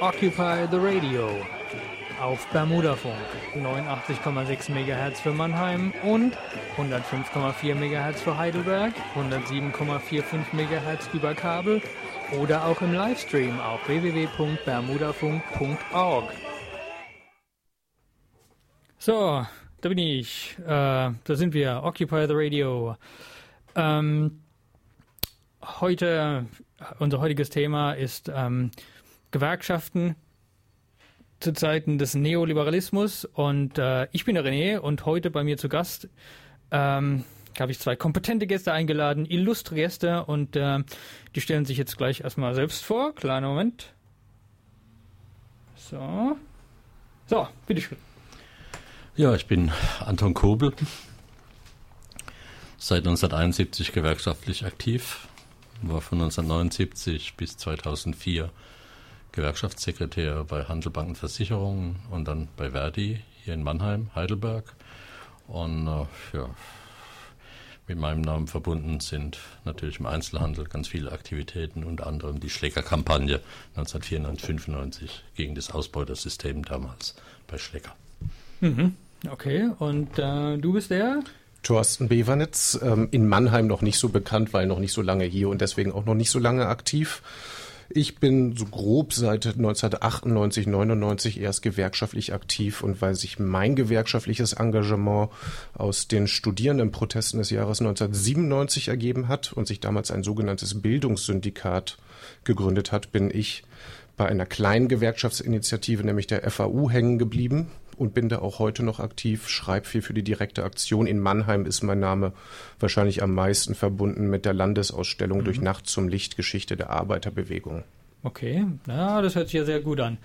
Occupy the Radio auf Bermudafunk 89,6 MHz für Mannheim und 105,4 MHz für Heidelberg, 107,45 MHz über Kabel oder auch im Livestream auf www.bermudafunk.org. So, da bin ich. Äh, da sind wir. Occupy the Radio. Ähm, heute, unser heutiges Thema ist ähm, Gewerkschaften zu Zeiten des Neoliberalismus. Und äh, ich bin der René und heute bei mir zu Gast ähm, habe ich zwei kompetente Gäste eingeladen, illustre Gäste und äh, die stellen sich jetzt gleich erstmal selbst vor. Kleiner Moment. So. So, bitteschön. Ja, ich bin Anton Kobel, seit 1971 gewerkschaftlich aktiv, war von 1979 bis 2004 Gewerkschaftssekretär bei Handelbanken Versicherungen und dann bei Verdi hier in Mannheim, Heidelberg. Und äh, ja, mit meinem Namen verbunden sind natürlich im Einzelhandel ganz viele Aktivitäten, unter anderem die Schlecker-Kampagne 1994, 95 gegen das Ausbeutersystem damals bei Schlecker. Mhm. Okay, und äh, du bist der? Thorsten Bevernitz, ähm, in Mannheim noch nicht so bekannt, weil noch nicht so lange hier und deswegen auch noch nicht so lange aktiv. Ich bin so grob seit 1998, 99 erst gewerkschaftlich aktiv und weil sich mein gewerkschaftliches Engagement aus den Studierendenprotesten des Jahres 1997 ergeben hat und sich damals ein sogenanntes Bildungssyndikat gegründet hat, bin ich bei einer kleinen Gewerkschaftsinitiative, nämlich der FAU, hängen geblieben und bin da auch heute noch aktiv, schreibe viel für die direkte Aktion. In Mannheim ist mein Name wahrscheinlich am meisten verbunden mit der Landesausstellung mhm. durch Nacht zum Licht Geschichte der Arbeiterbewegung. Okay, ja, das hört sich ja sehr gut an.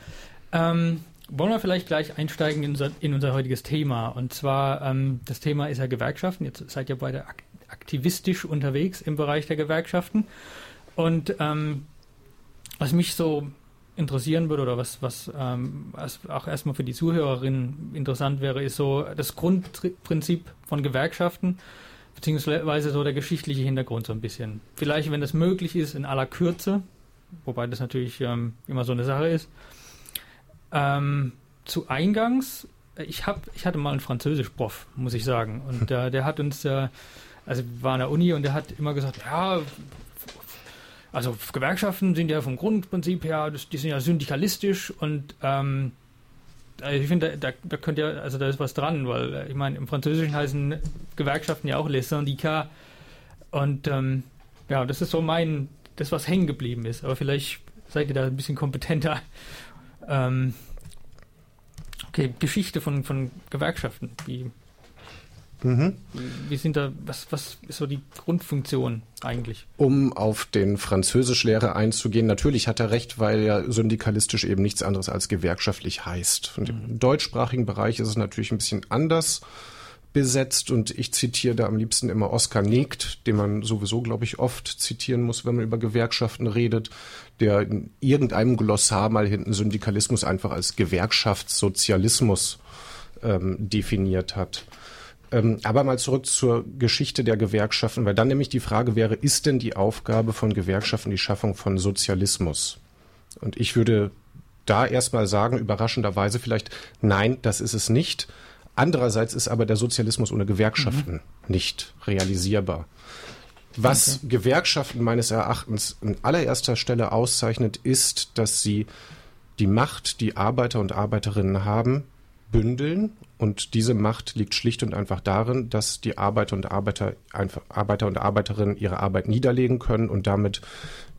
Ähm, wollen wir vielleicht gleich einsteigen in unser, in unser heutiges Thema? Und zwar, ähm, das Thema ist ja Gewerkschaften. Jetzt seid ihr beide aktivistisch unterwegs im Bereich der Gewerkschaften. Und ähm, was mich so interessieren würde oder was, was ähm, auch erstmal für die Zuhörerinnen interessant wäre, ist so das Grundprinzip von Gewerkschaften, beziehungsweise so der geschichtliche Hintergrund so ein bisschen. Vielleicht, wenn das möglich ist, in aller Kürze, wobei das natürlich ähm, immer so eine Sache ist. Ähm, zu Eingangs, ich, hab, ich hatte mal einen Französisch-Prof, muss ich sagen, und äh, der hat uns, äh, also wir waren an der Uni und der hat immer gesagt, ja, also Gewerkschaften sind ja vom Grundprinzip her, die sind ja syndikalistisch und ähm, also ich finde, da, da könnt ihr, also da ist was dran, weil äh, ich meine, im Französischen heißen Gewerkschaften ja auch les syndicats und ähm, ja, das ist so mein, das was hängen geblieben ist, aber vielleicht seid ihr da ein bisschen kompetenter. Ähm, okay, Geschichte von, von Gewerkschaften, wie Mhm. Wie sind da, was, was ist so die Grundfunktion eigentlich? Um auf den Französischlehrer einzugehen, natürlich hat er recht, weil ja syndikalistisch eben nichts anderes als gewerkschaftlich heißt. Und mhm. im deutschsprachigen Bereich ist es natürlich ein bisschen anders besetzt und ich zitiere da am liebsten immer Oskar Negt, den man sowieso, glaube ich, oft zitieren muss, wenn man über Gewerkschaften redet, der in irgendeinem Glossar mal hinten Syndikalismus einfach als Gewerkschaftssozialismus ähm, definiert hat. Ähm, aber mal zurück zur Geschichte der Gewerkschaften, weil dann nämlich die Frage wäre, ist denn die Aufgabe von Gewerkschaften die Schaffung von Sozialismus? Und ich würde da erstmal sagen, überraschenderweise vielleicht, nein, das ist es nicht. Andererseits ist aber der Sozialismus ohne Gewerkschaften mhm. nicht realisierbar. Was okay. Gewerkschaften meines Erachtens an allererster Stelle auszeichnet, ist, dass sie die Macht, die Arbeiter und Arbeiterinnen haben, bündeln und diese Macht liegt schlicht und einfach darin, dass die Arbeiter und Arbeiter, einfach, Arbeiter und Arbeiterinnen ihre Arbeit niederlegen können und damit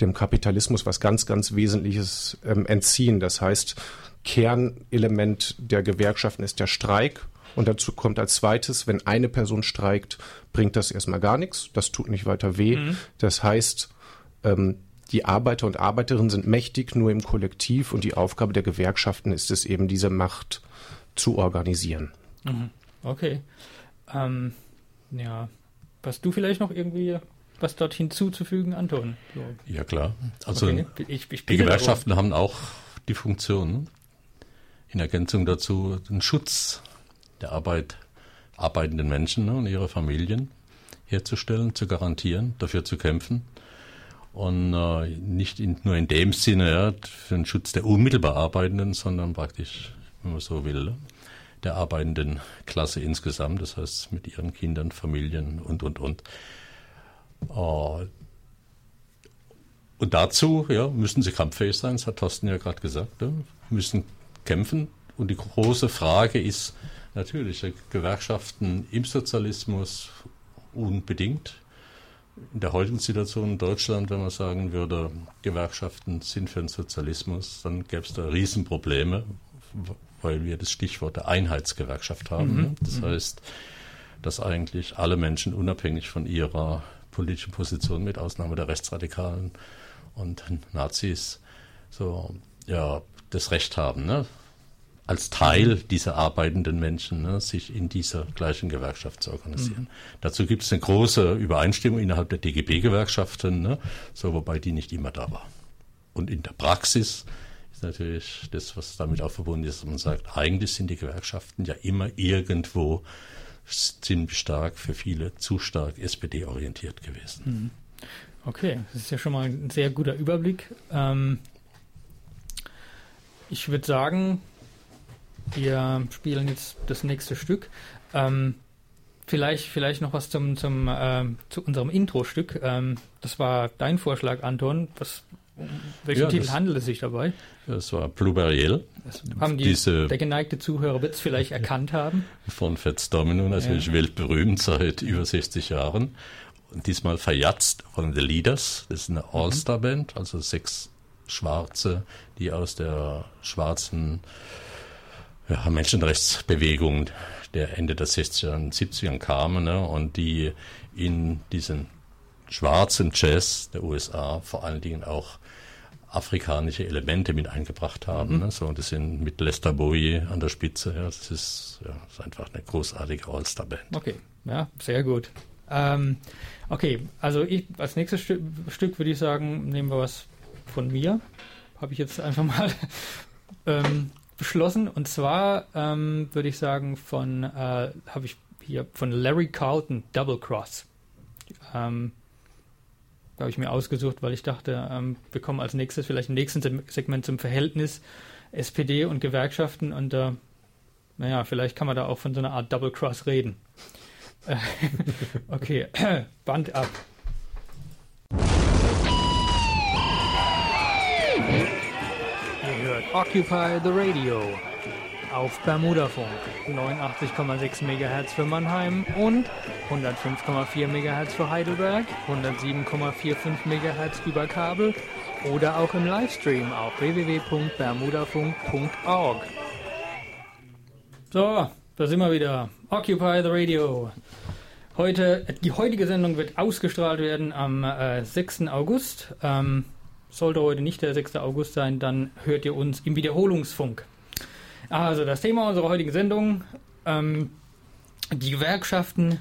dem Kapitalismus was ganz, ganz Wesentliches ähm, entziehen. Das heißt, Kernelement der Gewerkschaften ist der Streik. Und dazu kommt als zweites, wenn eine Person streikt, bringt das erstmal gar nichts. Das tut nicht weiter weh. Mhm. Das heißt, ähm, die Arbeiter und Arbeiterinnen sind mächtig nur im Kollektiv und die Aufgabe der Gewerkschaften ist es eben, diese Macht zu organisieren. Mhm. Okay. Ähm, ja. Was du vielleicht noch irgendwie was dort hinzuzufügen, Anton? So. Ja, klar. Also okay. ich, ich die Gewerkschaften darum. haben auch die Funktion, in Ergänzung dazu, den Schutz der Arbeit, arbeitenden Menschen ne, und ihrer Familien herzustellen, zu garantieren, dafür zu kämpfen. Und äh, nicht in, nur in dem Sinne ja, für den Schutz der unmittelbar Arbeitenden, sondern praktisch, wenn man so will, der arbeitenden Klasse insgesamt, das heißt mit ihren Kindern, Familien und, und, und. Äh, und dazu ja, müssen sie kampffähig sein, das hat Thorsten ja gerade gesagt, müssen kämpfen. Und die große Frage ist natürlich, Gewerkschaften im Sozialismus unbedingt. In der heutigen Situation in Deutschland, wenn man sagen würde, Gewerkschaften sind für den Sozialismus, dann gäbe es da Riesenprobleme, weil wir das Stichwort der Einheitsgewerkschaft haben. Mhm. Das mhm. heißt, dass eigentlich alle Menschen unabhängig von ihrer politischen Position, mit Ausnahme der Rechtsradikalen, und Nazis so ja das Recht haben, ne? als Teil dieser arbeitenden Menschen ne, sich in dieser gleichen Gewerkschaft zu organisieren. Mhm. Dazu gibt es eine große Übereinstimmung innerhalb der DGB-Gewerkschaften, ne, so wobei die nicht immer da war. Und in der Praxis natürlich das, was damit auch verbunden ist, man sagt, eigentlich sind die Gewerkschaften ja immer irgendwo ziemlich stark, für viele zu stark SPD-orientiert gewesen. Mhm. Okay, das ist ja schon mal ein sehr guter Überblick. Ähm, ich würde sagen, wir spielen jetzt das nächste Stück. Ähm, vielleicht, vielleicht noch was zum, zum, äh, zu unserem Intro-Stück. Ähm, das war dein Vorschlag, Anton. Was, welchen ja, Titel handelt es sich dabei? Das war Blueberiel. Das haben die, Diese, der geneigte Zuhörer wird es vielleicht erkannt haben. Von Fats Domino, natürlich ja. weltberühmt seit über 60 Jahren diesmal verjatzt von The Leaders. Das ist eine mhm. All-Star-Band, also sechs Schwarze, die aus der schwarzen ja, Menschenrechtsbewegung der Ende der 60er und 70er kamen ne, und die in diesen schwarzen Jazz der USA vor allen Dingen auch afrikanische Elemente mit eingebracht haben. Mhm. Ne? So, und das sind mit Lester Bowie an der Spitze. Ja, das, ist, ja, das ist einfach eine großartige All-Star-Band. Okay, ja, sehr gut. Ähm, okay, also ich, als nächstes Stück, Stück würde ich sagen, nehmen wir was von mir. Habe ich jetzt einfach mal ähm, beschlossen. Und zwar ähm, würde ich sagen, von äh, habe ich hier von Larry Carlton Double Cross. Ähm, habe ich mir ausgesucht, weil ich dachte, ähm, wir kommen als nächstes vielleicht im nächsten Segment zum Verhältnis SPD und Gewerkschaften und äh, naja, vielleicht kann man da auch von so einer Art Double Cross reden. okay, Band ab. Ihr hört Occupy the Radio auf Bermudafunk 89,6 MHz für Mannheim und 105,4 MHz für Heidelberg, 107,45 MHz über Kabel oder auch im Livestream auf www.bermudafunk.org. So, da sind wir wieder. Occupy the Radio. Heute, die heutige Sendung wird ausgestrahlt werden am äh, 6. August. Ähm, sollte heute nicht der 6. August sein, dann hört ihr uns im Wiederholungsfunk. Also das Thema unserer heutigen Sendung, ähm, die Gewerkschaften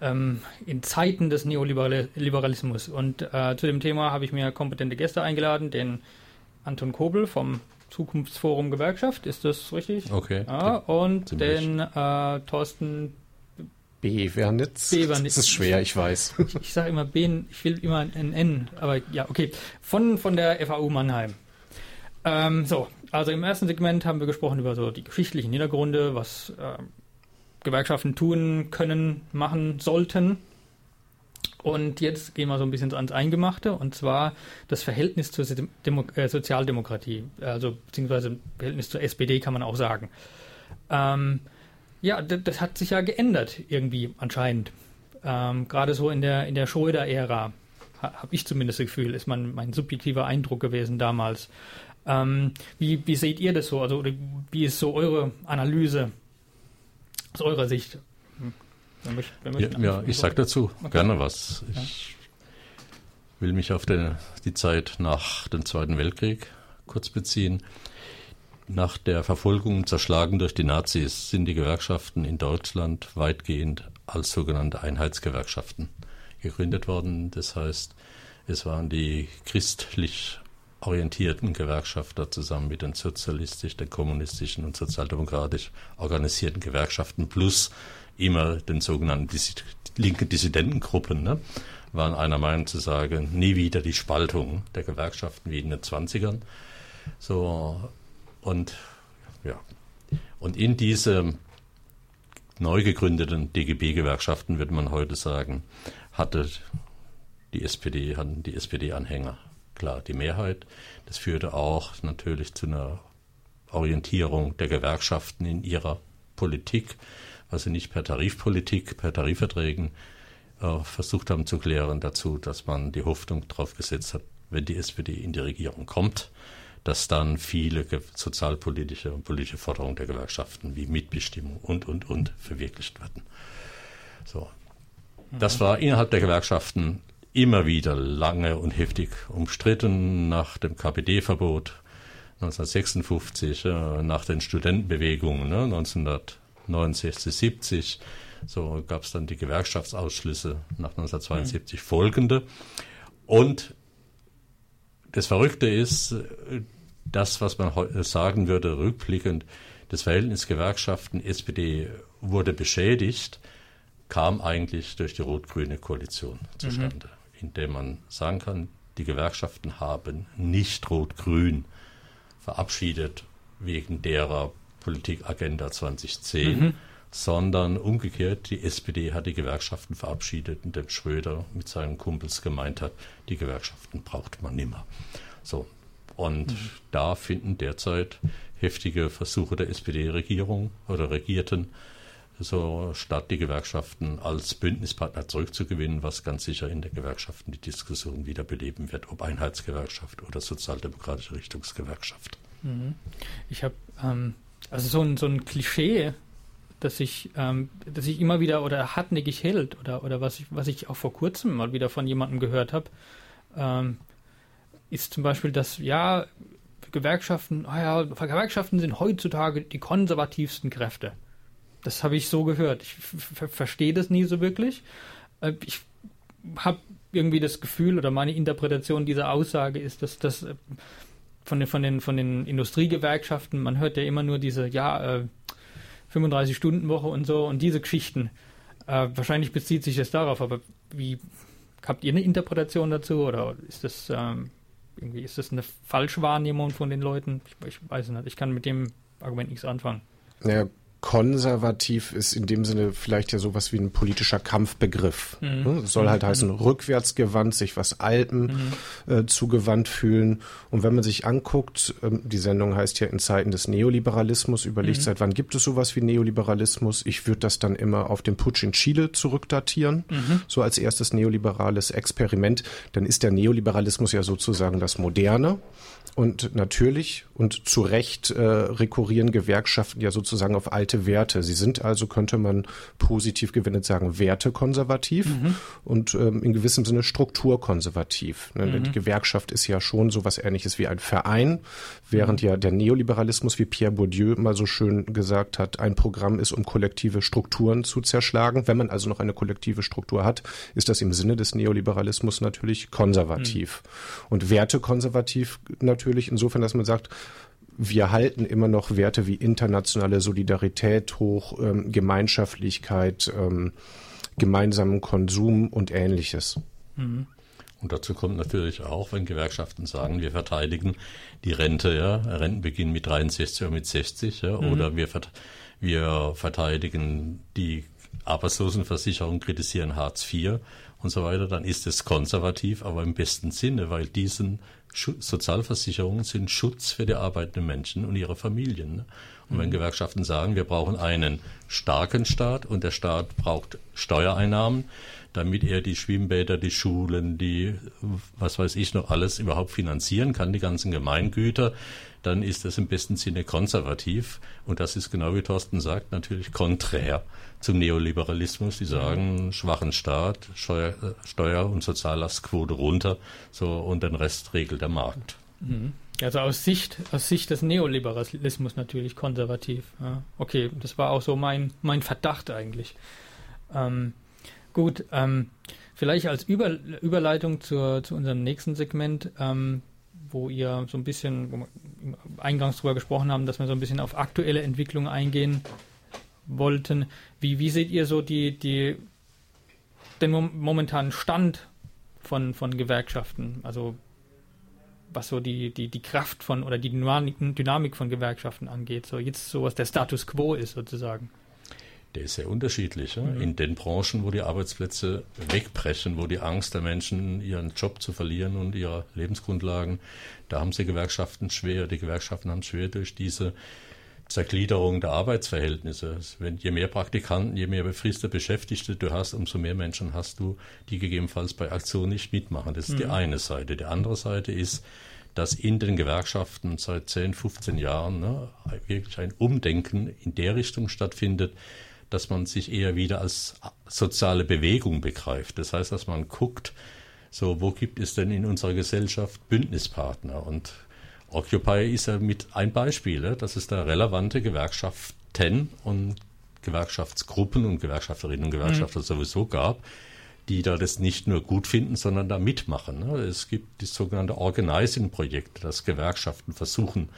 ähm, in Zeiten des Neoliberalismus. Und äh, zu dem Thema habe ich mir kompetente Gäste eingeladen, den Anton Kobel vom Zukunftsforum Gewerkschaft, ist das richtig? Okay. Ja, und Ziemlich. den äh, Thorsten Bevernitz. Bevernitz. Das ist schwer, ich weiß. Ich, ich sage immer B, ich will immer ein N, aber ja, okay. Von, von der FAU Mannheim. Ähm, so, also im ersten Segment haben wir gesprochen über so die geschichtlichen Hintergründe, was äh, Gewerkschaften tun können, machen sollten, und jetzt gehen wir so ein bisschen ans Eingemachte, und zwar das Verhältnis zur Demo äh, Sozialdemokratie, also beziehungsweise Verhältnis zur SPD kann man auch sagen. Ähm, ja, das hat sich ja geändert irgendwie anscheinend. Ähm, Gerade so in der, in der Schröder-Ära, ha, habe ich zumindest das Gefühl, ist mein, mein subjektiver Eindruck gewesen damals. Ähm, wie, wie seht ihr das so? Also wie ist so eure Analyse aus eurer Sicht? Wenn mich, wenn mich ja, ja, ich sage dazu okay. gerne was. Ich will mich auf den, die Zeit nach dem Zweiten Weltkrieg kurz beziehen. Nach der Verfolgung und Zerschlagen durch die Nazis sind die Gewerkschaften in Deutschland weitgehend als sogenannte Einheitsgewerkschaften gegründet worden. Das heißt, es waren die christlich orientierten Gewerkschafter zusammen mit den sozialistisch, den kommunistischen und sozialdemokratisch organisierten Gewerkschaften plus immer den sogenannten Dis linken Dissidentengruppen, ne, waren einer Meinung zu sagen, nie wieder die Spaltung der Gewerkschaften wie in den 20ern. So, und, ja. Und in diese neu gegründeten DGB-Gewerkschaften, würde man heute sagen, hatte die SPD, hatten die SPD-Anhänger klar die Mehrheit. Das führte auch natürlich zu einer Orientierung der Gewerkschaften in ihrer Politik, was sie nicht per Tarifpolitik, per Tarifverträgen äh, versucht haben zu klären, dazu, dass man die Hoffnung darauf gesetzt hat, wenn die SPD in die Regierung kommt, dass dann viele sozialpolitische und politische Forderungen der Gewerkschaften wie Mitbestimmung und, und, und verwirklicht werden. So. Das war innerhalb der Gewerkschaften immer wieder lange und heftig umstritten nach dem KPD-Verbot 1956, äh, nach den Studentenbewegungen ne, 1969, 70. So gab es dann die Gewerkschaftsausschlüsse nach 1972 mhm. folgende. Und das Verrückte ist, das, was man sagen würde, rückblickend, das Verhältnis Gewerkschaften-SPD wurde beschädigt, kam eigentlich durch die rot-grüne Koalition zustande. Mhm indem man sagen kann, die Gewerkschaften haben nicht Rot-Grün verabschiedet wegen derer Politikagenda 2010, mhm. sondern umgekehrt, die SPD hat die Gewerkschaften verabschiedet, indem Schröder mit seinen Kumpels gemeint hat, die Gewerkschaften braucht man nimmer. So. Und mhm. da finden derzeit heftige Versuche der SPD-Regierung oder Regierten, so statt die Gewerkschaften als Bündnispartner zurückzugewinnen, was ganz sicher in der Gewerkschaften die Diskussion wieder beleben wird, ob Einheitsgewerkschaft oder sozialdemokratische Richtungsgewerkschaft. Mhm. Ich habe ähm, also so ein, so ein Klischee, das sich, ähm, das sich immer wieder oder hartnäckig hält oder, oder was, ich, was ich auch vor kurzem mal wieder von jemandem gehört habe, ähm, ist zum Beispiel, dass ja, Gewerkschaften, oh ja, Gewerkschaften sind heutzutage die konservativsten Kräfte. Das habe ich so gehört. Ich verstehe das nie so wirklich. Äh, ich habe irgendwie das Gefühl oder meine Interpretation dieser Aussage ist, dass das äh, von den, von den, von den Industriegewerkschaften, man hört ja immer nur diese, ja, 35-Stunden-Woche äh, und so und diese Geschichten. wahrscheinlich bezieht sich das darauf, aber wie habt ihr eine Interpretation dazu oder ist das ähm, irgendwie ist das eine Falschwahrnehmung von den Leuten? Ich, ich weiß nicht. Ich kann mit dem Argument nichts anfangen. Ja, konservativ ist in dem Sinne vielleicht ja sowas wie ein politischer Kampfbegriff. Mhm. Das soll halt mhm. heißen, rückwärtsgewandt, sich was Alten mhm. äh, zugewandt fühlen. Und wenn man sich anguckt, ähm, die Sendung heißt ja in Zeiten des Neoliberalismus, überlegt, mhm. seit wann gibt es sowas wie Neoliberalismus? Ich würde das dann immer auf den Putsch in Chile zurückdatieren, mhm. so als erstes neoliberales Experiment. Dann ist der Neoliberalismus ja sozusagen das Moderne. Und natürlich und zu Recht äh, rekurrieren Gewerkschaften ja sozusagen auf alte Werte. Sie sind also, könnte man positiv gewendet sagen, wertekonservativ mhm. und ähm, in gewissem Sinne strukturkonservativ. Ne? Mhm. Die Gewerkschaft ist ja schon sowas ähnliches wie ein Verein, während ja der Neoliberalismus, wie Pierre Bourdieu mal so schön gesagt hat, ein Programm ist, um kollektive Strukturen zu zerschlagen. Wenn man also noch eine kollektive Struktur hat, ist das im Sinne des Neoliberalismus natürlich konservativ. Mhm. Und wertekonservativ natürlich insofern, dass man sagt, wir halten immer noch Werte wie internationale Solidarität hoch, ähm, Gemeinschaftlichkeit, ähm, gemeinsamen Konsum und ähnliches. Mhm. Und dazu kommt natürlich auch, wenn Gewerkschaften sagen, wir verteidigen die Rente, ja, Rentenbeginn mit 63 oder mit 60, ja, mhm. oder wir, wir verteidigen die Arbeitslosenversicherung, kritisieren Hartz IV und so weiter, dann ist es konservativ, aber im besten Sinne, weil diesen Sozialversicherungen sind Schutz für die arbeitenden Menschen und ihre Familien. Ne? Und wenn mhm. Gewerkschaften sagen, wir brauchen einen starken Staat und der Staat braucht Steuereinnahmen, damit er die Schwimmbäder, die Schulen, die, was weiß ich noch alles überhaupt finanzieren kann, die ganzen Gemeingüter, dann ist das im besten Sinne konservativ. Und das ist genau wie Thorsten sagt, natürlich konträr zum Neoliberalismus. Die sagen, schwachen Staat, Steuer, Steuer- und Soziallastquote runter, so, und den Rest regelt der Markt. Mhm. Also aus Sicht, aus Sicht des Neoliberalismus natürlich konservativ. Ja. Okay, das war auch so mein, mein Verdacht eigentlich. Ähm, gut, ähm, vielleicht als Über, Überleitung zur, zu unserem nächsten Segment. Ähm, wo ihr so ein bisschen, wo wir eingangs drüber gesprochen haben, dass wir so ein bisschen auf aktuelle Entwicklungen eingehen wollten. Wie, wie seht ihr so die, die, den momentanen Stand von, von Gewerkschaften? Also was so die, die, die Kraft von oder die Dynamik von Gewerkschaften angeht. So jetzt so was der Status quo ist sozusagen. Der ist sehr unterschiedlich. Mhm. In den Branchen, wo die Arbeitsplätze wegbrechen, wo die Angst der Menschen, ihren Job zu verlieren und ihre Lebensgrundlagen, da haben sie Gewerkschaften schwer. Die Gewerkschaften haben schwer durch diese Zergliederung der Arbeitsverhältnisse. Wenn, je mehr Praktikanten, je mehr befristete Beschäftigte du hast, umso mehr Menschen hast du, die gegebenenfalls bei Aktionen nicht mitmachen. Das ist mhm. die eine Seite. Die andere Seite ist, dass in den Gewerkschaften seit 10, 15 Jahren ne, wirklich ein Umdenken in der Richtung stattfindet, dass man sich eher wieder als soziale Bewegung begreift. Das heißt, dass man guckt, so wo gibt es denn in unserer Gesellschaft Bündnispartner? Und Occupy ist ja mit ein Beispiel, dass es da relevante Gewerkschaften und Gewerkschaftsgruppen und Gewerkschafterinnen und Gewerkschafter mhm. sowieso gab, die da das nicht nur gut finden, sondern da mitmachen. Ne. Es gibt das sogenannte Organizing-Projekt, das Gewerkschaften versuchen,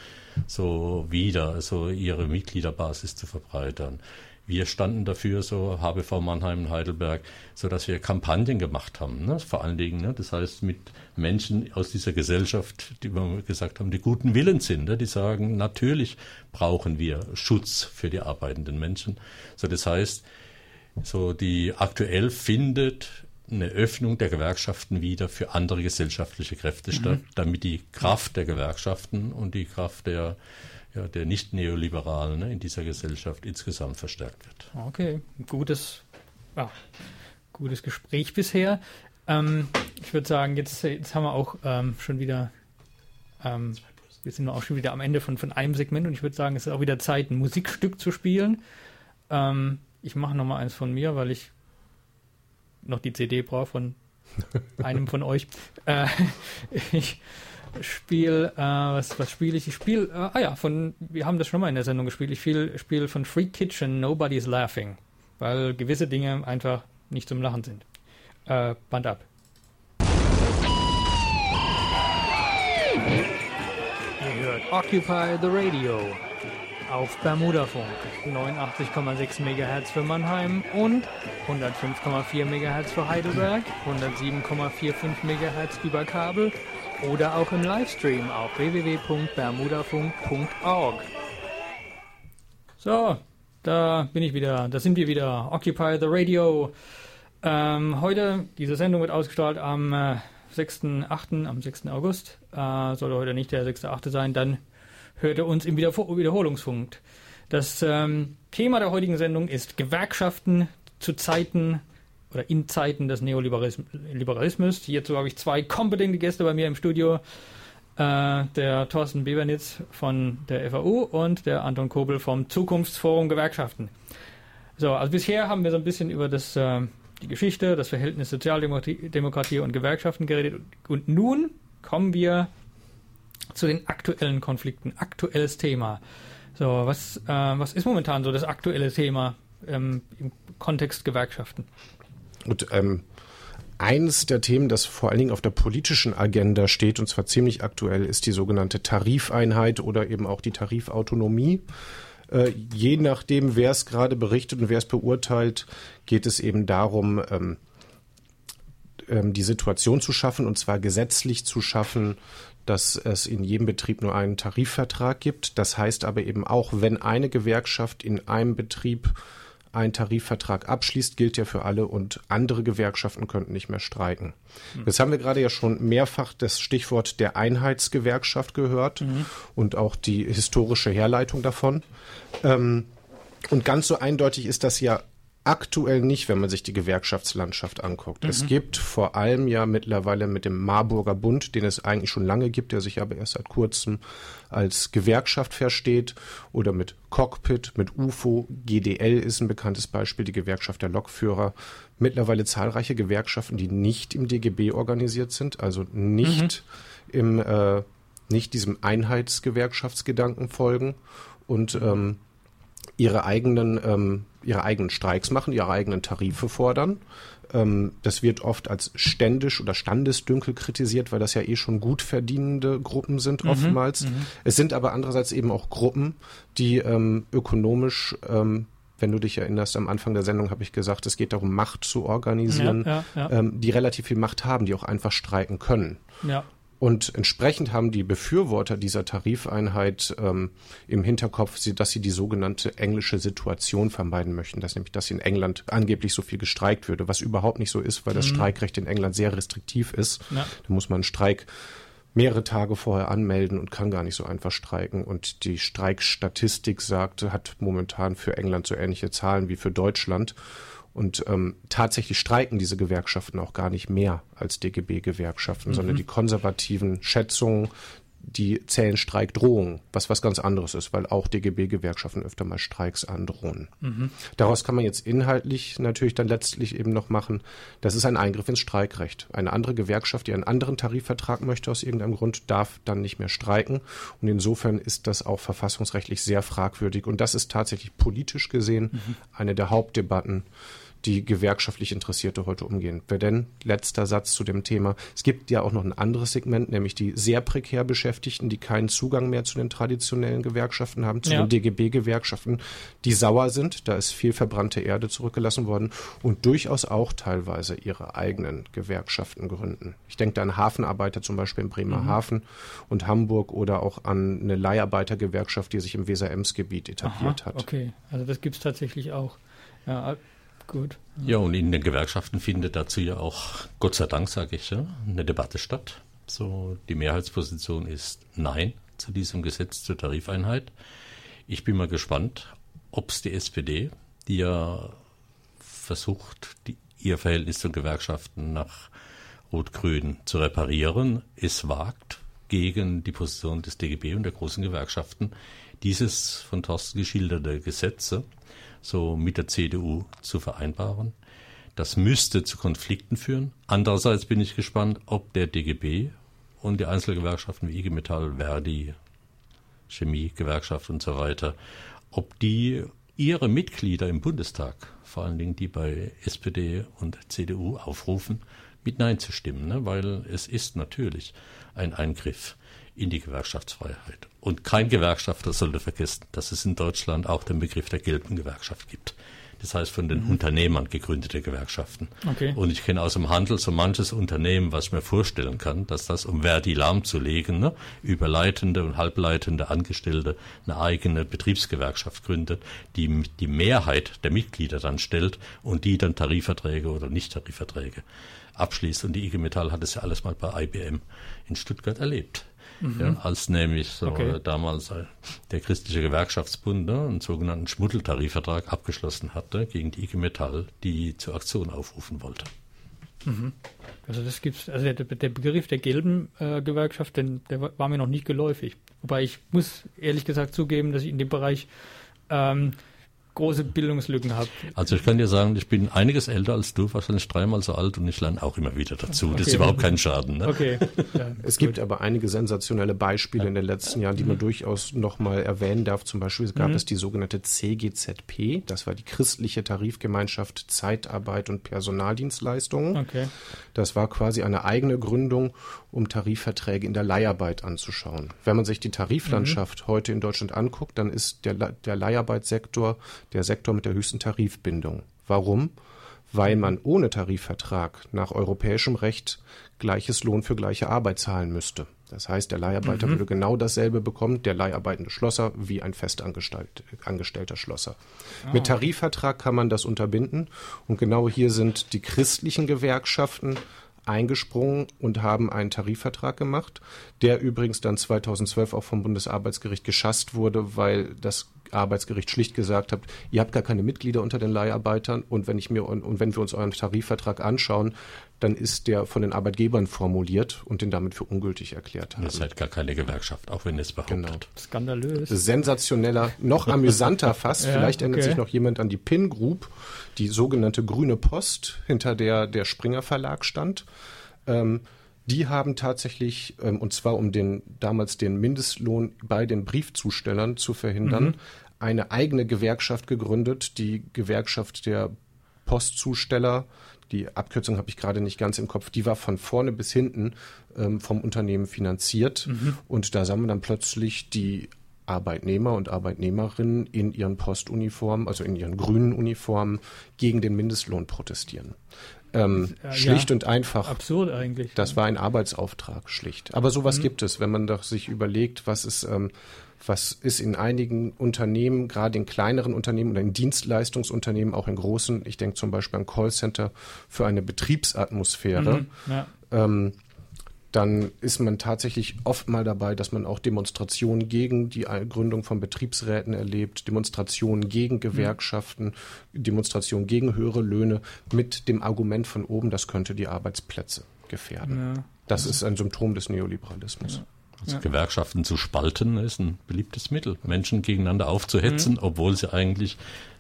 so wieder so ihre Mitgliederbasis zu verbreitern. Wir standen dafür, so HBV Mannheim und Heidelberg, so dass wir Kampagnen gemacht haben, ne? vor allen Dingen. Ne? Das heißt, mit Menschen aus dieser Gesellschaft, die wir gesagt haben, die guten Willen sind, ne? die sagen, natürlich brauchen wir Schutz für die arbeitenden Menschen. So, das heißt, so die aktuell findet eine Öffnung der Gewerkschaften wieder für andere gesellschaftliche Kräfte mhm. statt, damit die Kraft der Gewerkschaften und die Kraft der ja, der Nicht-Neoliberalen ne, in dieser Gesellschaft insgesamt verstärkt wird. Okay, gutes, ja, gutes Gespräch bisher. Ähm, ich würde sagen, jetzt, jetzt haben wir auch ähm, schon wieder, ähm, wir sind auch schon wieder am Ende von, von einem Segment und ich würde sagen, es ist auch wieder Zeit, ein Musikstück zu spielen. Ähm, ich mache nochmal eins von mir, weil ich noch die CD brauche von einem von euch. Äh, ich Spiel, äh, was, was spiele ich? Ich spiele, äh, ah ja, von, wir haben das schon mal in der Sendung gespielt. Ich spiele Spiel von Free Kitchen, Nobody's Laughing, weil gewisse Dinge einfach nicht zum Lachen sind. Äh, Band ab. Ihr hört Occupy the Radio auf Bermudafunk 89,6 MHz für Mannheim und 105,4 MHz für Heidelberg, 107,45 MHz über Kabel oder auch im Livestream auf www.bermudafunk.org. So, da bin ich wieder, da sind wir wieder. Occupy the Radio. Ähm, heute, diese Sendung wird ausgestrahlt am äh, 6.8., am 6. August. Äh, sollte heute nicht der 6.8. sein, dann hört ihr uns im Wiederho Wiederholungsfunk. Das ähm, Thema der heutigen Sendung ist Gewerkschaften zu Zeiten oder in Zeiten des Neoliberalismus. Hierzu habe ich zwei kompetente Gäste bei mir im Studio. Äh, der Thorsten Bebernitz von der FAU und der Anton Kobel vom Zukunftsforum Gewerkschaften. So, also bisher haben wir so ein bisschen über das, äh, die Geschichte, das Verhältnis Sozialdemokratie und Gewerkschaften geredet. Und nun kommen wir zu den aktuellen Konflikten. Aktuelles Thema. So, was, äh, was ist momentan so das aktuelle Thema ähm, im Kontext Gewerkschaften? Und ähm, eines der Themen, das vor allen Dingen auf der politischen Agenda steht, und zwar ziemlich aktuell, ist die sogenannte Tarifeinheit oder eben auch die Tarifautonomie. Äh, je nachdem, wer es gerade berichtet und wer es beurteilt, geht es eben darum, ähm, ähm, die Situation zu schaffen, und zwar gesetzlich zu schaffen, dass es in jedem Betrieb nur einen Tarifvertrag gibt. Das heißt aber eben auch, wenn eine Gewerkschaft in einem Betrieb einen Tarifvertrag abschließt, gilt der für alle und andere Gewerkschaften könnten nicht mehr streiken. Mhm. Jetzt haben wir gerade ja schon mehrfach das Stichwort der Einheitsgewerkschaft gehört mhm. und auch die historische Herleitung davon. Ähm, und ganz so eindeutig ist das ja aktuell nicht, wenn man sich die Gewerkschaftslandschaft anguckt. Mhm. Es gibt vor allem ja mittlerweile mit dem Marburger Bund, den es eigentlich schon lange gibt, der sich aber erst seit kurzem als Gewerkschaft versteht, oder mit Cockpit, mit UFO, GDL ist ein bekanntes Beispiel, die Gewerkschaft der Lokführer. Mittlerweile zahlreiche Gewerkschaften, die nicht im DGB organisiert sind, also nicht mhm. im äh, nicht diesem Einheitsgewerkschaftsgedanken folgen und ähm, ihre eigenen, ähm, ihre eigenen Streiks machen, ihre eigenen Tarife fordern. Ähm, das wird oft als ständisch oder Standesdünkel kritisiert, weil das ja eh schon gut verdienende Gruppen sind mhm, oftmals. Mhm, es sind aber andererseits eben auch Gruppen, die ähm, ökonomisch ähm, wenn du dich erinnerst, am Anfang der Sendung habe ich gesagt, es geht darum, Macht zu organisieren, ja, ja, ja. Ähm, die relativ viel Macht haben, die auch einfach streiken können. Und entsprechend haben die Befürworter dieser Tarifeinheit ähm, im Hinterkopf, dass sie die sogenannte englische Situation vermeiden möchten, dass nämlich, dass in England angeblich so viel gestreikt würde, was überhaupt nicht so ist, weil das mhm. Streikrecht in England sehr restriktiv ist. Ja. Da muss man einen Streik mehrere Tage vorher anmelden und kann gar nicht so einfach streiken. Und die Streikstatistik sagt, hat momentan für England so ähnliche Zahlen wie für Deutschland. Und ähm, tatsächlich streiken diese Gewerkschaften auch gar nicht mehr als DGB-Gewerkschaften, mhm. sondern die konservativen Schätzungen, die zählen Streikdrohungen, was was ganz anderes ist, weil auch DGB-Gewerkschaften öfter mal Streiks androhen. Mhm. Daraus kann man jetzt inhaltlich natürlich dann letztlich eben noch machen, das ist ein Eingriff ins Streikrecht. Eine andere Gewerkschaft, die einen anderen Tarifvertrag möchte aus irgendeinem Grund, darf dann nicht mehr streiken. Und insofern ist das auch verfassungsrechtlich sehr fragwürdig. Und das ist tatsächlich politisch gesehen mhm. eine der Hauptdebatten die gewerkschaftlich Interessierte heute umgehen. Wer denn, letzter Satz zu dem Thema, es gibt ja auch noch ein anderes Segment, nämlich die sehr prekär Beschäftigten, die keinen Zugang mehr zu den traditionellen Gewerkschaften haben, zu ja. den DGB-Gewerkschaften, die sauer sind, da ist viel verbrannte Erde zurückgelassen worden und durchaus auch teilweise ihre eigenen Gewerkschaften gründen. Ich denke da an Hafenarbeiter zum Beispiel in Bremerhaven mhm. und Hamburg oder auch an eine Leiharbeitergewerkschaft, die sich im Weser-Ems-Gebiet etabliert Aha, hat. Okay, also das gibt es tatsächlich auch. Ja, Gut. Ja, und in den Gewerkschaften findet dazu ja auch, Gott sei Dank, sage ich, ja, eine Debatte statt. So, die Mehrheitsposition ist Nein zu diesem Gesetz zur Tarifeinheit. Ich bin mal gespannt, ob es die SPD, die ja versucht, die, ihr Verhältnis zu Gewerkschaften nach Rot-Grün zu reparieren, es wagt, gegen die Position des DGB und der großen Gewerkschaften dieses von Thorsten geschilderte Gesetze so mit der CDU zu vereinbaren. Das müsste zu Konflikten führen. Andererseits bin ich gespannt, ob der DGB und die Einzelgewerkschaften wie IG Metall, Verdi, Chemiegewerkschaft und so weiter, ob die ihre Mitglieder im Bundestag, vor allen Dingen die bei SPD und CDU, aufrufen, mit Nein zu stimmen, ne? weil es ist natürlich ein Eingriff in die Gewerkschaftsfreiheit. Und kein Gewerkschafter sollte vergessen, dass es in Deutschland auch den Begriff der gelben Gewerkschaft gibt. Das heißt von den mhm. Unternehmern gegründete Gewerkschaften. Okay. Und ich kenne aus dem Handel so manches Unternehmen, was ich mir vorstellen kann, dass das, um Verdi lahmzulegen, ne, über leitende und halbleitende Angestellte eine eigene Betriebsgewerkschaft gründet, die die Mehrheit der Mitglieder dann stellt und die dann Tarifverträge oder Nicht-Tarifverträge abschließt. Und die IG Metall hat es ja alles mal bei IBM in Stuttgart erlebt. Mhm. Ja, als nämlich so okay. damals äh, der christliche Gewerkschaftsbund ne, einen sogenannten Schmuddeltarifvertrag abgeschlossen hatte gegen die IG Metall, die zur Aktion aufrufen wollte. Mhm. Also das gibt's, also der, der Begriff der gelben äh, Gewerkschaft, den, der war mir noch nicht geläufig. Wobei ich muss ehrlich gesagt zugeben, dass ich in dem Bereich ähm, große Bildungslücken habe. Also ich kann dir sagen, ich bin einiges älter als du, wahrscheinlich dreimal so alt und ich lerne auch immer wieder dazu. Okay. Das ist überhaupt kein Schaden. Ne? Okay. Ja, es gibt aber einige sensationelle Beispiele ja. in den letzten Jahren, die man mhm. durchaus nochmal erwähnen darf. Zum Beispiel gab mhm. es die sogenannte CGZP, das war die christliche Tarifgemeinschaft Zeitarbeit und Personaldienstleistungen. Okay. Das war quasi eine eigene Gründung, um Tarifverträge in der Leiharbeit anzuschauen. Wenn man sich die Tariflandschaft mhm. heute in Deutschland anguckt, dann ist der, der Leiharbeitssektor der Sektor mit der höchsten Tarifbindung. Warum? Weil man ohne Tarifvertrag nach europäischem Recht gleiches Lohn für gleiche Arbeit zahlen müsste. Das heißt, der Leiharbeiter mhm. würde genau dasselbe bekommen, der leiharbeitende Schlosser, wie ein festangestellter Schlosser. Ah. Mit Tarifvertrag kann man das unterbinden. Und genau hier sind die christlichen Gewerkschaften eingesprungen und haben einen Tarifvertrag gemacht, der übrigens dann 2012 auch vom Bundesarbeitsgericht geschasst wurde, weil das Arbeitsgericht schlicht gesagt hat, ihr habt gar keine Mitglieder unter den Leiharbeitern und wenn ich mir und, und wenn wir uns euren Tarifvertrag anschauen, dann ist der von den Arbeitgebern formuliert und den damit für ungültig erklärt haben. Das ist halt gar keine Gewerkschaft, auch wenn es behauptet. Genau. Skandalös. Sensationeller, noch amüsanter fast. ja, Vielleicht erinnert okay. sich noch jemand an die PIN Group, die sogenannte grüne Post, hinter der der Springer Verlag stand. Ähm, die haben tatsächlich, ähm, und zwar um den damals den Mindestlohn bei den Briefzustellern zu verhindern, mhm. eine eigene Gewerkschaft gegründet, die Gewerkschaft der Postzusteller. Die Abkürzung habe ich gerade nicht ganz im Kopf. Die war von vorne bis hinten ähm, vom Unternehmen finanziert. Mhm. Und da sahen wir dann plötzlich die Arbeitnehmer und Arbeitnehmerinnen in ihren Postuniformen, also in ihren grünen Uniformen, gegen den Mindestlohn protestieren. Ähm, ja, schlicht und einfach. Absurd eigentlich. Das war ein Arbeitsauftrag, schlicht. Aber sowas mhm. gibt es, wenn man doch sich überlegt, was ist, ähm, was ist in einigen Unternehmen, gerade in kleineren Unternehmen oder in Dienstleistungsunternehmen, auch in großen, ich denke zum Beispiel an Callcenter, für eine Betriebsatmosphäre. Mhm, ja. ähm, dann ist man tatsächlich oft mal dabei, dass man auch Demonstrationen gegen die Gründung von Betriebsräten erlebt, Demonstrationen gegen Gewerkschaften, Demonstrationen gegen höhere Löhne mit dem Argument von oben, das könnte die Arbeitsplätze gefährden. Ja. Das ist ein Symptom des Neoliberalismus. Ja. Also ja. Gewerkschaften zu spalten ist ein beliebtes Mittel, Menschen gegeneinander aufzuhetzen, mhm. obwohl sie eigentlich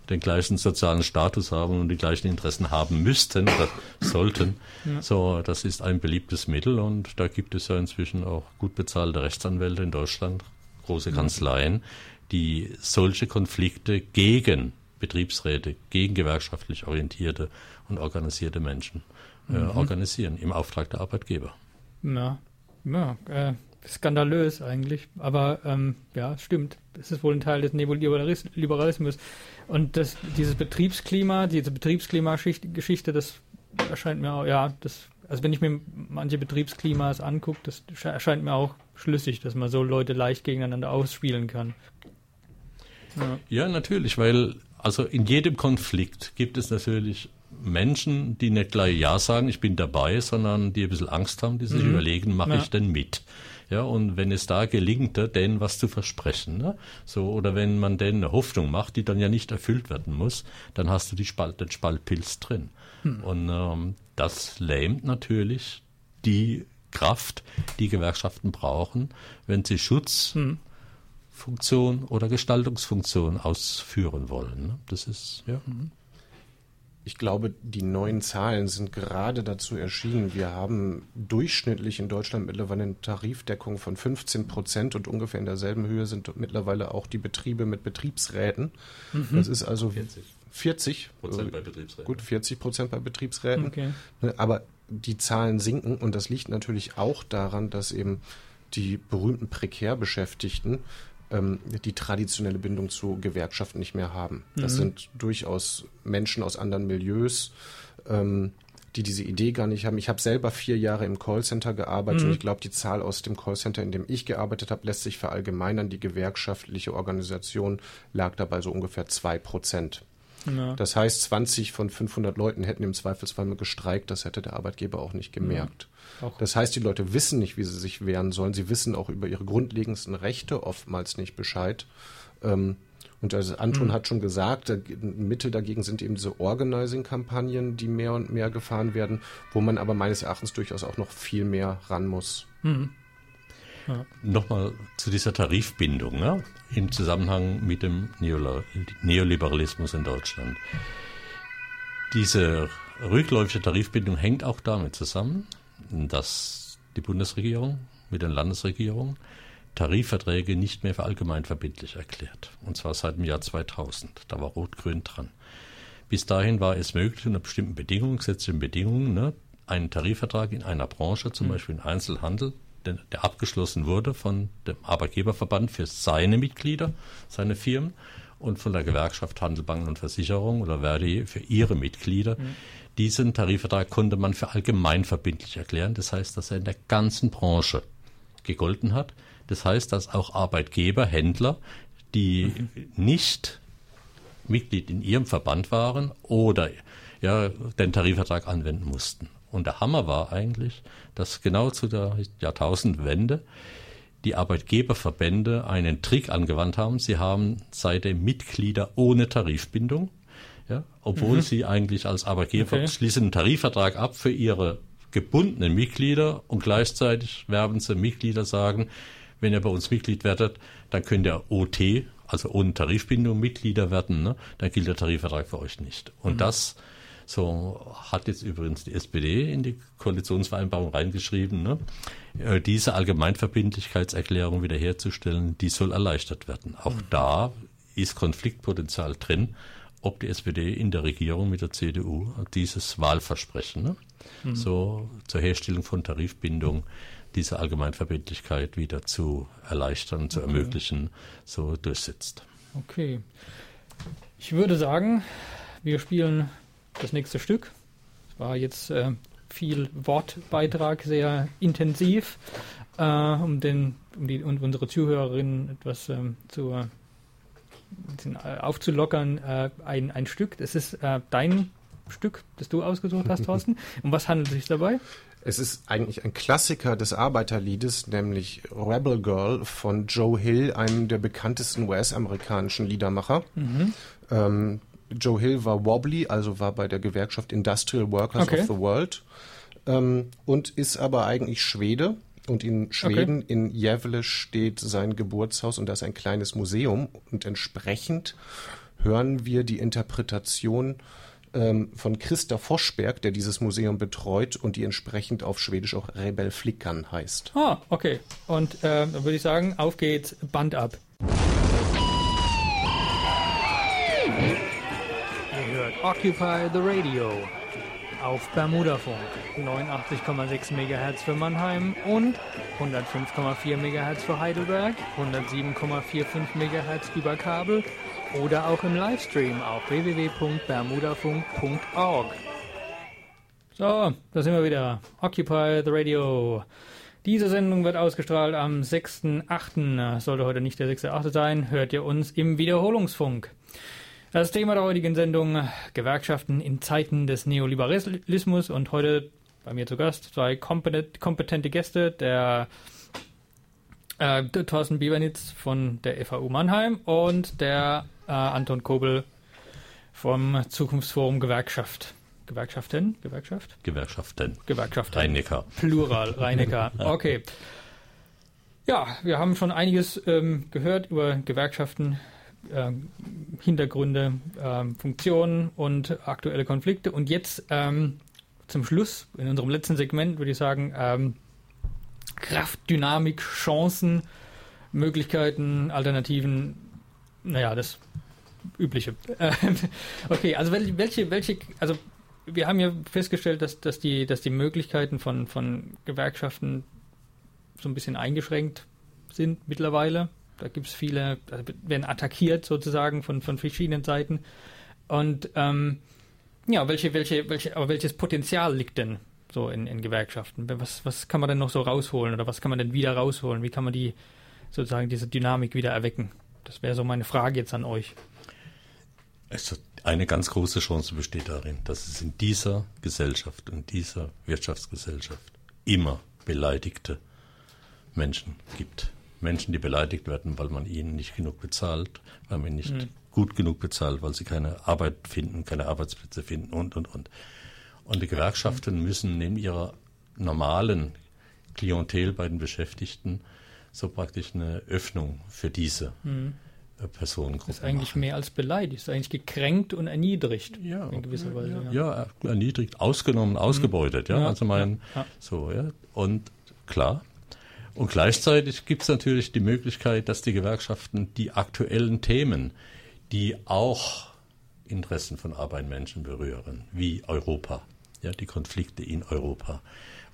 den gleichen sozialen Status haben und die gleichen Interessen haben müssten oder sollten. Ja. So, das ist ein beliebtes Mittel und da gibt es ja inzwischen auch gut bezahlte Rechtsanwälte in Deutschland, große Kanzleien, die solche Konflikte gegen Betriebsräte, gegen gewerkschaftlich orientierte und organisierte Menschen äh, mhm. organisieren im Auftrag der Arbeitgeber. Ja, ja äh, skandalös eigentlich, aber ähm, ja, stimmt. Es ist wohl ein Teil des Neoliberalismus. Und das, dieses Betriebsklima, diese Betriebsklimageschichte, das erscheint mir auch, ja, das, also wenn ich mir manche Betriebsklimas angucke, das erscheint mir auch schlüssig, dass man so Leute leicht gegeneinander ausspielen kann. Ja, ja natürlich, weil also in jedem Konflikt gibt es natürlich Menschen, die nicht gleich Ja sagen, ich bin dabei, sondern die ein bisschen Angst haben, die sich mhm. überlegen, mache ja. ich denn mit? Ja, und wenn es da gelingt, denen was zu versprechen, ne? so, oder wenn man denen eine Hoffnung macht, die dann ja nicht erfüllt werden muss, dann hast du die Spalt, den Spaltpilz drin. Hm. Und ähm, das lähmt natürlich die Kraft, die Gewerkschaften brauchen, wenn sie Schutzfunktion hm. oder Gestaltungsfunktion ausführen wollen. Ne? Das ist, ja. Hm ich glaube, die neuen Zahlen sind gerade dazu erschienen. Wir haben durchschnittlich in Deutschland mittlerweile eine Tarifdeckung von 15 Prozent und ungefähr in derselben Höhe sind mittlerweile auch die Betriebe mit Betriebsräten. Mhm. Das ist also 40. 40 Prozent bei Betriebsräten. Gut, 40 Prozent bei Betriebsräten. Okay. Ne, aber die Zahlen sinken und das liegt natürlich auch daran, dass eben die berühmten prekär Beschäftigten ähm, die traditionelle Bindung zu Gewerkschaften nicht mehr haben. Das mhm. sind durchaus Menschen aus anderen Milieus, ähm, die diese Idee gar nicht haben. Ich habe selber vier Jahre im Callcenter gearbeitet mhm. und ich glaube, die Zahl aus dem Callcenter, in dem ich gearbeitet habe, lässt sich verallgemeinern. Die gewerkschaftliche Organisation lag dabei so ungefähr zwei Prozent. Ja. Das heißt, 20 von 500 Leuten hätten im Zweifelsfall mal gestreikt. Das hätte der Arbeitgeber auch nicht gemerkt. Ja. Auch. Das heißt, die Leute wissen nicht, wie sie sich wehren sollen. Sie wissen auch über ihre grundlegendsten Rechte oftmals nicht Bescheid. Ähm, und also Anton mhm. hat schon gesagt, Mittel dagegen sind eben diese Organizing-Kampagnen, die mehr und mehr gefahren werden, wo man aber meines Erachtens durchaus auch noch viel mehr ran muss. Mhm. Ja. Nochmal zu dieser Tarifbindung ne? im Zusammenhang mit dem Neoliberalismus in Deutschland. Diese rückläufige Tarifbindung hängt auch damit zusammen, dass die Bundesregierung mit den Landesregierungen Tarifverträge nicht mehr für allgemeinverbindlich erklärt. Und zwar seit dem Jahr 2000. Da war Rot-Grün dran. Bis dahin war es möglich, unter bestimmten Bedingungen, gesetzlichen Bedingungen, ne, einen Tarifvertrag in einer Branche, zum mhm. Beispiel im Einzelhandel, der, abgeschlossen wurde von dem Arbeitgeberverband für seine Mitglieder, seine Firmen und von der Gewerkschaft Handel, Banken und Versicherung oder Verdi für ihre Mitglieder. Mhm. Diesen Tarifvertrag konnte man für allgemeinverbindlich erklären. Das heißt, dass er in der ganzen Branche gegolten hat. Das heißt, dass auch Arbeitgeber, Händler, die mhm. nicht Mitglied in ihrem Verband waren oder ja, den Tarifvertrag anwenden mussten. Und der Hammer war eigentlich, dass genau zu der Jahrtausendwende die Arbeitgeberverbände einen Trick angewandt haben. Sie haben seitdem Mitglieder ohne Tarifbindung, ja, obwohl mhm. sie eigentlich als Arbeitgeber okay. schließen einen Tarifvertrag ab für ihre gebundenen Mitglieder und gleichzeitig werben sie Mitglieder sagen, wenn ihr bei uns Mitglied werdet, dann könnt ihr OT, also ohne Tarifbindung Mitglieder werden, ne? dann gilt der Tarifvertrag für euch nicht. Und mhm. das so hat jetzt übrigens die SPD in die Koalitionsvereinbarung reingeschrieben, ne? Äh, diese Allgemeinverbindlichkeitserklärung wiederherzustellen, die soll erleichtert werden. Auch mhm. da ist Konfliktpotenzial drin, ob die SPD in der Regierung mit der CDU dieses Wahlversprechen, ne? mhm. so zur Herstellung von Tarifbindung, diese Allgemeinverbindlichkeit wieder zu erleichtern, zu okay. ermöglichen, so durchsetzt. Okay. Ich würde sagen, wir spielen das nächste Stück. Es war jetzt äh, viel Wortbeitrag, sehr intensiv, äh, um, den, um, die, um unsere Zuhörerinnen etwas ähm, zu bisschen äh, aufzulockern, äh, ein, ein Stück. Das ist äh, dein Stück, das du ausgesucht hast, Thorsten. Um was handelt es sich dabei? Es ist eigentlich ein Klassiker des Arbeiterliedes, nämlich Rebel Girl von Joe Hill, einem der bekanntesten US-amerikanischen Liedermacher. Mhm. Ähm, Joe Hill war Wobbly, also war bei der Gewerkschaft Industrial Workers okay. of the World ähm, und ist aber eigentlich Schwede und in Schweden, okay. in Gävle, steht sein Geburtshaus und da ist ein kleines Museum. Und entsprechend hören wir die Interpretation ähm, von Christa Foschberg, der dieses Museum betreut und die entsprechend auf Schwedisch auch Rebel Flickern heißt. Ah, okay. Und äh, dann würde ich sagen, auf geht's, Band ab. Occupy the Radio auf Bermudafunk 89,6 MHz für Mannheim und 105,4 MHz für Heidelberg, 107,45 MHz über Kabel oder auch im Livestream auf www.bermudafunk.org. So, da sind wir wieder. Occupy the Radio. Diese Sendung wird ausgestrahlt am 6.8. Sollte heute nicht der 6.8. sein, hört ihr uns im Wiederholungsfunk. Das Thema der heutigen Sendung Gewerkschaften in Zeiten des Neoliberalismus und heute bei mir zu Gast zwei kompetente Gäste, der äh, Thorsten Biebernitz von der FAU Mannheim und der äh, Anton Kobel vom Zukunftsforum Gewerkschaft. Gewerkschaften? Gewerkschaft? Gewerkschaften. Gewerkschaften. Rheinecker. Plural, Rheinecker. Okay. Ja, wir haben schon einiges ähm, gehört über Gewerkschaften äh, Hintergründe, äh, Funktionen und aktuelle Konflikte. Und jetzt ähm, zum Schluss, in unserem letzten Segment, würde ich sagen, ähm, Kraft, Dynamik, Chancen, Möglichkeiten, Alternativen, naja, das Übliche. okay, also welche, welche, also wir haben ja festgestellt, dass, dass, die, dass die Möglichkeiten von, von Gewerkschaften so ein bisschen eingeschränkt sind mittlerweile. Da gibt es viele, werden attackiert sozusagen von, von verschiedenen Seiten. Und ähm, ja, welche, welche, welche, aber welches Potenzial liegt denn so in, in Gewerkschaften? Was, was kann man denn noch so rausholen oder was kann man denn wieder rausholen? Wie kann man die sozusagen diese Dynamik wieder erwecken? Das wäre so meine Frage jetzt an euch. Also eine ganz große Chance besteht darin, dass es in dieser Gesellschaft, in dieser Wirtschaftsgesellschaft immer beleidigte Menschen gibt. Menschen, die beleidigt werden, weil man ihnen nicht genug bezahlt, weil man nicht mhm. gut genug bezahlt, weil sie keine Arbeit finden, keine Arbeitsplätze finden und, und, und. Und die Gewerkschaften müssen neben ihrer normalen Klientel bei den Beschäftigten so praktisch eine Öffnung für diese mhm. Personengruppe. Das ist eigentlich machen. mehr als beleidigt, ist eigentlich gekränkt und erniedrigt ja, in gewisser Weise. Ja, ja. ja erniedrigt, ausgenommen, ausgebeutet, ja. ja also mein, so, ja. Und klar, und gleichzeitig gibt es natürlich die Möglichkeit, dass die Gewerkschaften die aktuellen Themen, die auch Interessen von Arbeitmenschen berühren, wie Europa, ja, die Konflikte in Europa,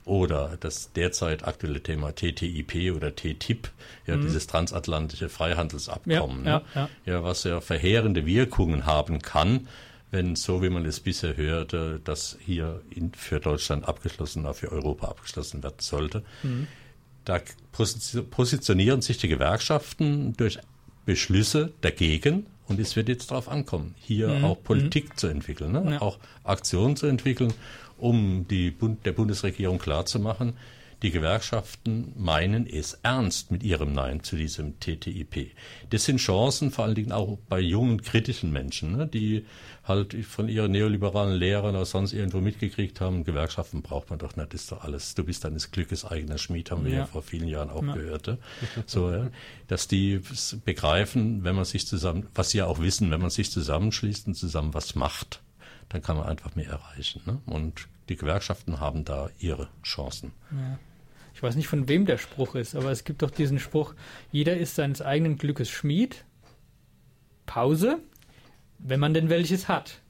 oder das derzeit aktuelle Thema TTIP oder TTIP, ja, mhm. dieses transatlantische Freihandelsabkommen, ja, ja, ja. ja, was ja verheerende Wirkungen haben kann, wenn so wie man es bisher hörte, das hier in, für Deutschland abgeschlossen, auch für Europa abgeschlossen werden sollte. Mhm. Da positionieren sich die Gewerkschaften durch Beschlüsse dagegen und es wird jetzt darauf ankommen, hier mhm. auch Politik mhm. zu entwickeln, ne? ja. auch Aktionen zu entwickeln, um die Bund der Bundesregierung klarzumachen, die Gewerkschaften meinen es ernst mit ihrem Nein zu diesem TTIP. Das sind Chancen, vor allen Dingen auch bei jungen, kritischen Menschen, ne, die halt von ihren neoliberalen Lehrern oder sonst irgendwo mitgekriegt haben, Gewerkschaften braucht man doch nicht, das ist doch alles, du bist deines Glückes eigener Schmied, haben wir ja, ja vor vielen Jahren auch ja. gehört. Ja. So, ja, dass die begreifen, wenn man sich zusammen, was sie ja auch wissen, wenn man sich zusammenschließt und zusammen was macht, dann kann man einfach mehr erreichen. Ne? Und die Gewerkschaften haben da ihre Chancen. Ja ich weiß nicht von wem der Spruch ist, aber es gibt doch diesen Spruch, jeder ist seines eigenen Glückes Schmied. Pause, wenn man denn welches hat.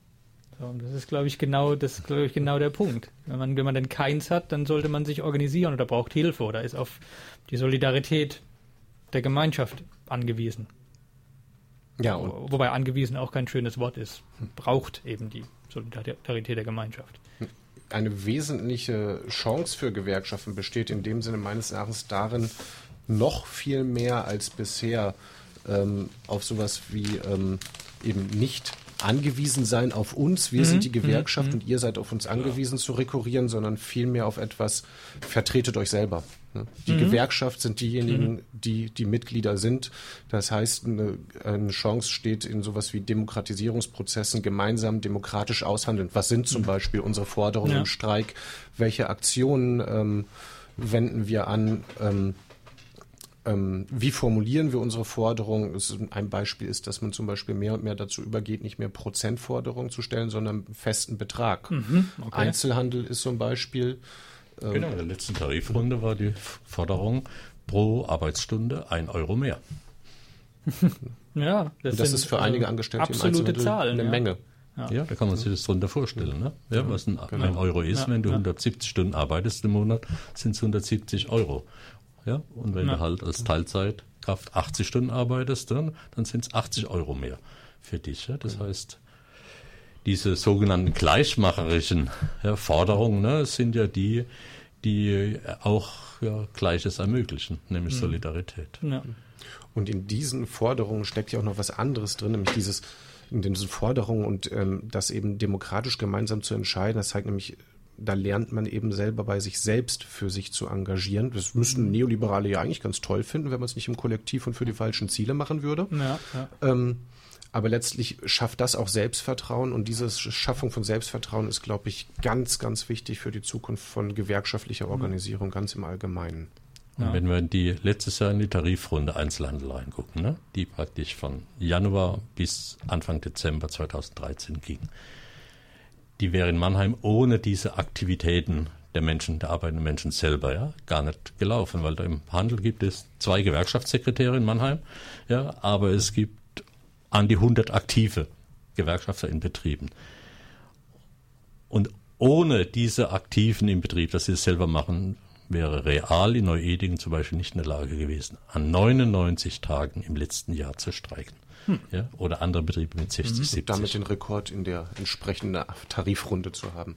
So, das ist, glaube ich, genau, das glaube ich, genau der Punkt. Wenn man, wenn man denn keins hat, dann sollte man sich organisieren oder braucht Hilfe oder ist auf die Solidarität der Gemeinschaft angewiesen. Ja, und Wobei angewiesen auch kein schönes Wort ist. Braucht eben die Solidarität der Gemeinschaft. Eine wesentliche Chance für Gewerkschaften besteht in dem Sinne meines Erachtens darin, noch viel mehr als bisher ähm, auf sowas wie ähm, eben nicht angewiesen sein auf uns, wir sind die Gewerkschaft und ihr seid auf uns angewiesen zu rekurrieren, sondern vielmehr auf etwas, vertretet euch selber. Ne? Die Gewerkschaft sind diejenigen, die die Mitglieder sind. Das heißt, eine, eine Chance steht in sowas wie Demokratisierungsprozessen gemeinsam demokratisch aushandeln. Was sind zum Beispiel unsere Forderungen Ja. im Streik? Welche Aktionen ähm, wenden wir an? Ähm, ähm, wie formulieren wir unsere Forderungen? Ein Beispiel ist, dass man zum Beispiel mehr und mehr dazu übergeht, nicht mehr Prozentforderungen zu stellen, sondern einen festen Betrag. okay. Einzelhandel ist ein Beispiel. Genau, in der letzten Tarifrunde war die Forderung pro Arbeitsstunde ein Euro mehr. Ja, Und das sind, ist für einige Angestellte im absolute Zahlen, eine ja. Menge. Ja. da kann man sich das drunter vorstellen, ne? Ja, was ein, ein Euro ist, Ja, wenn du ja. 170 Stunden arbeitest im Monat, sind es 170 Euro. Ja, und wenn Ja. du halt als Teilzeitkraft 80 Stunden arbeitest, dann, dann sind es 80 Euro mehr für dich. Ja? Das heißt, diese sogenannten gleichmacherischen ja, Forderungen ne, sind ja die, die auch ja, Gleiches ermöglichen, nämlich Solidarität. Ja. Und in diesen Forderungen steckt ja auch noch was anderes drin, nämlich dieses in diesen Forderungen und ähm, das eben demokratisch gemeinsam zu entscheiden. Das zeigt nämlich, da lernt man eben selber bei sich selbst für sich zu engagieren. Das müssten Neoliberale ja eigentlich ganz toll finden, wenn man es nicht im Kollektiv und für die falschen Ziele machen würde. Ja, ja. Ähm, aber letztlich schafft das auch Selbstvertrauen und diese Schaffung von Selbstvertrauen ist, glaube ich, ganz, ganz wichtig für die Zukunft von gewerkschaftlicher Organisierung ganz im Allgemeinen. Und Ja. wenn wir in die letztes Jahr in die Tarifrunde Einzelhandel reingucken, ne, die praktisch von Januar bis Anfang Dezember 2013 ging, die wäre in Mannheim ohne diese Aktivitäten der Menschen, der arbeitenden Menschen selber, ja, gar nicht gelaufen, weil da im Handel gibt es zwei Gewerkschaftssekretäre in Mannheim, ja, aber es gibt an die 100 aktive Gewerkschafter in Betrieben. Und ohne diese Aktiven im Betrieb, dass sie es selber machen, wäre Real in Neuedingen zum Beispiel nicht in der Lage gewesen, an 99 Tagen im letzten Jahr zu streiken. Ja, oder andere Betriebe mit 60, 70. damit den Rekord in der entsprechenden Tarifrunde zu haben.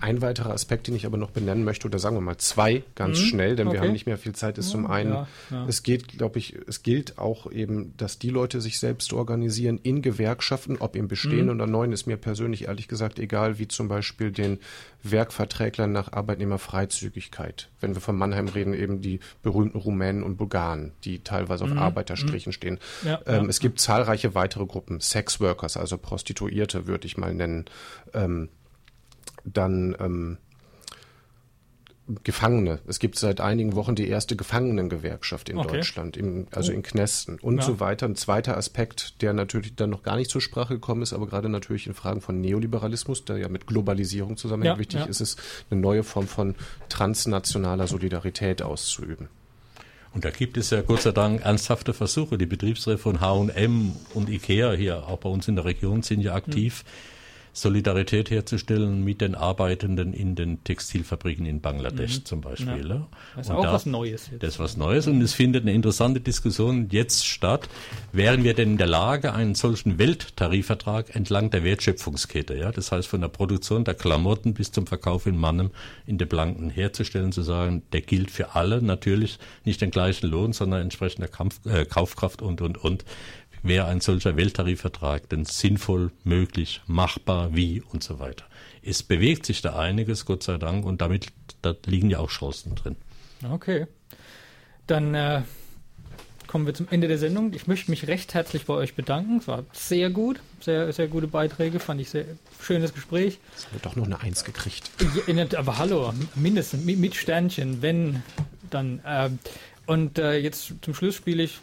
Ein weiterer Aspekt, den ich aber noch benennen möchte, oder sagen wir mal zwei ganz schnell, denn wir okay. haben nicht mehr viel Zeit, ist zum einen, ja, ja. es geht, glaube ich, es gilt auch eben, dass die Leute sich selbst organisieren in Gewerkschaften, ob im Bestehenden oder Neuen, ist mir persönlich ehrlich gesagt egal, wie zum Beispiel den Werkverträglern nach Arbeitnehmerfreizügigkeit. Wenn wir von Mannheim reden, eben die berühmten Rumänen und Bulgaren, die teilweise auf Arbeiterstrichen stehen. Ja, ähm, ja. es gibt zahlreiche weitere Gruppen, Sexworkers, also Prostituierte, würde ich mal nennen. Ähm, dann ähm, Gefangene. Es gibt seit einigen Wochen die erste Gefangenengewerkschaft in Okay. Deutschland, im, also in Knästen und Ja. so weiter. Ein zweiter Aspekt, der natürlich dann noch gar nicht zur Sprache gekommen ist, aber gerade natürlich in Fragen von Neoliberalismus, der ja mit Globalisierung zusammenhängt, Ja, wichtig ja. ist es, eine neue Form von transnationaler Solidarität auszuüben. Und da gibt es ja Gott sei Dank ernsthafte Versuche. Die Betriebsräte von H&M und Ikea hier auch bei uns in der Region sind ja aktiv, Solidarität herzustellen mit den Arbeitenden in den Textilfabriken in Bangladesch zum Beispiel. Ja. Das ist Und auch da- was Neues jetzt. Das ist was Neues und es findet eine interessante Diskussion jetzt statt. Wären wir denn in der Lage, einen solchen Welttarifvertrag entlang der Wertschöpfungskette, ja, das heißt von der Produktion der Klamotten bis zum Verkauf in Mannem in der Blanken herzustellen, zu sagen, der gilt für alle, natürlich nicht den gleichen Lohn, sondern entsprechender Kampf, äh, Kaufkraft und, und, und. Wäre ein solcher Welttarifvertrag denn sinnvoll, möglich, machbar, wie und so weiter. Es bewegt sich da einiges, Gott sei Dank, und damit da liegen ja auch Chancen drin. Okay. Dann äh, kommen wir zum Ende der Sendung. Ich möchte mich recht herzlich bei euch bedanken. Es war sehr gut, sehr, sehr gute Beiträge, fand ich sehr schönes Gespräch. Jetzt haben wir doch noch eine Eins gekriegt. Ja, aber hallo, mindestens mit, Sternchen, wenn dann. ähm, und äh, jetzt zum Schluss spiele ich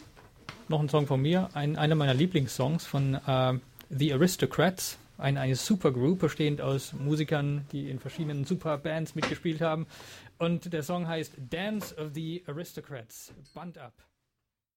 noch einen Song von mir, ein, einer meiner Lieblingssongs von äh, The Aristocrats, ein, eine Supergroup bestehend aus Musikern, die in verschiedenen Superbands mitgespielt haben. Und der Song heißt Dance of the Aristocrats. Band ab.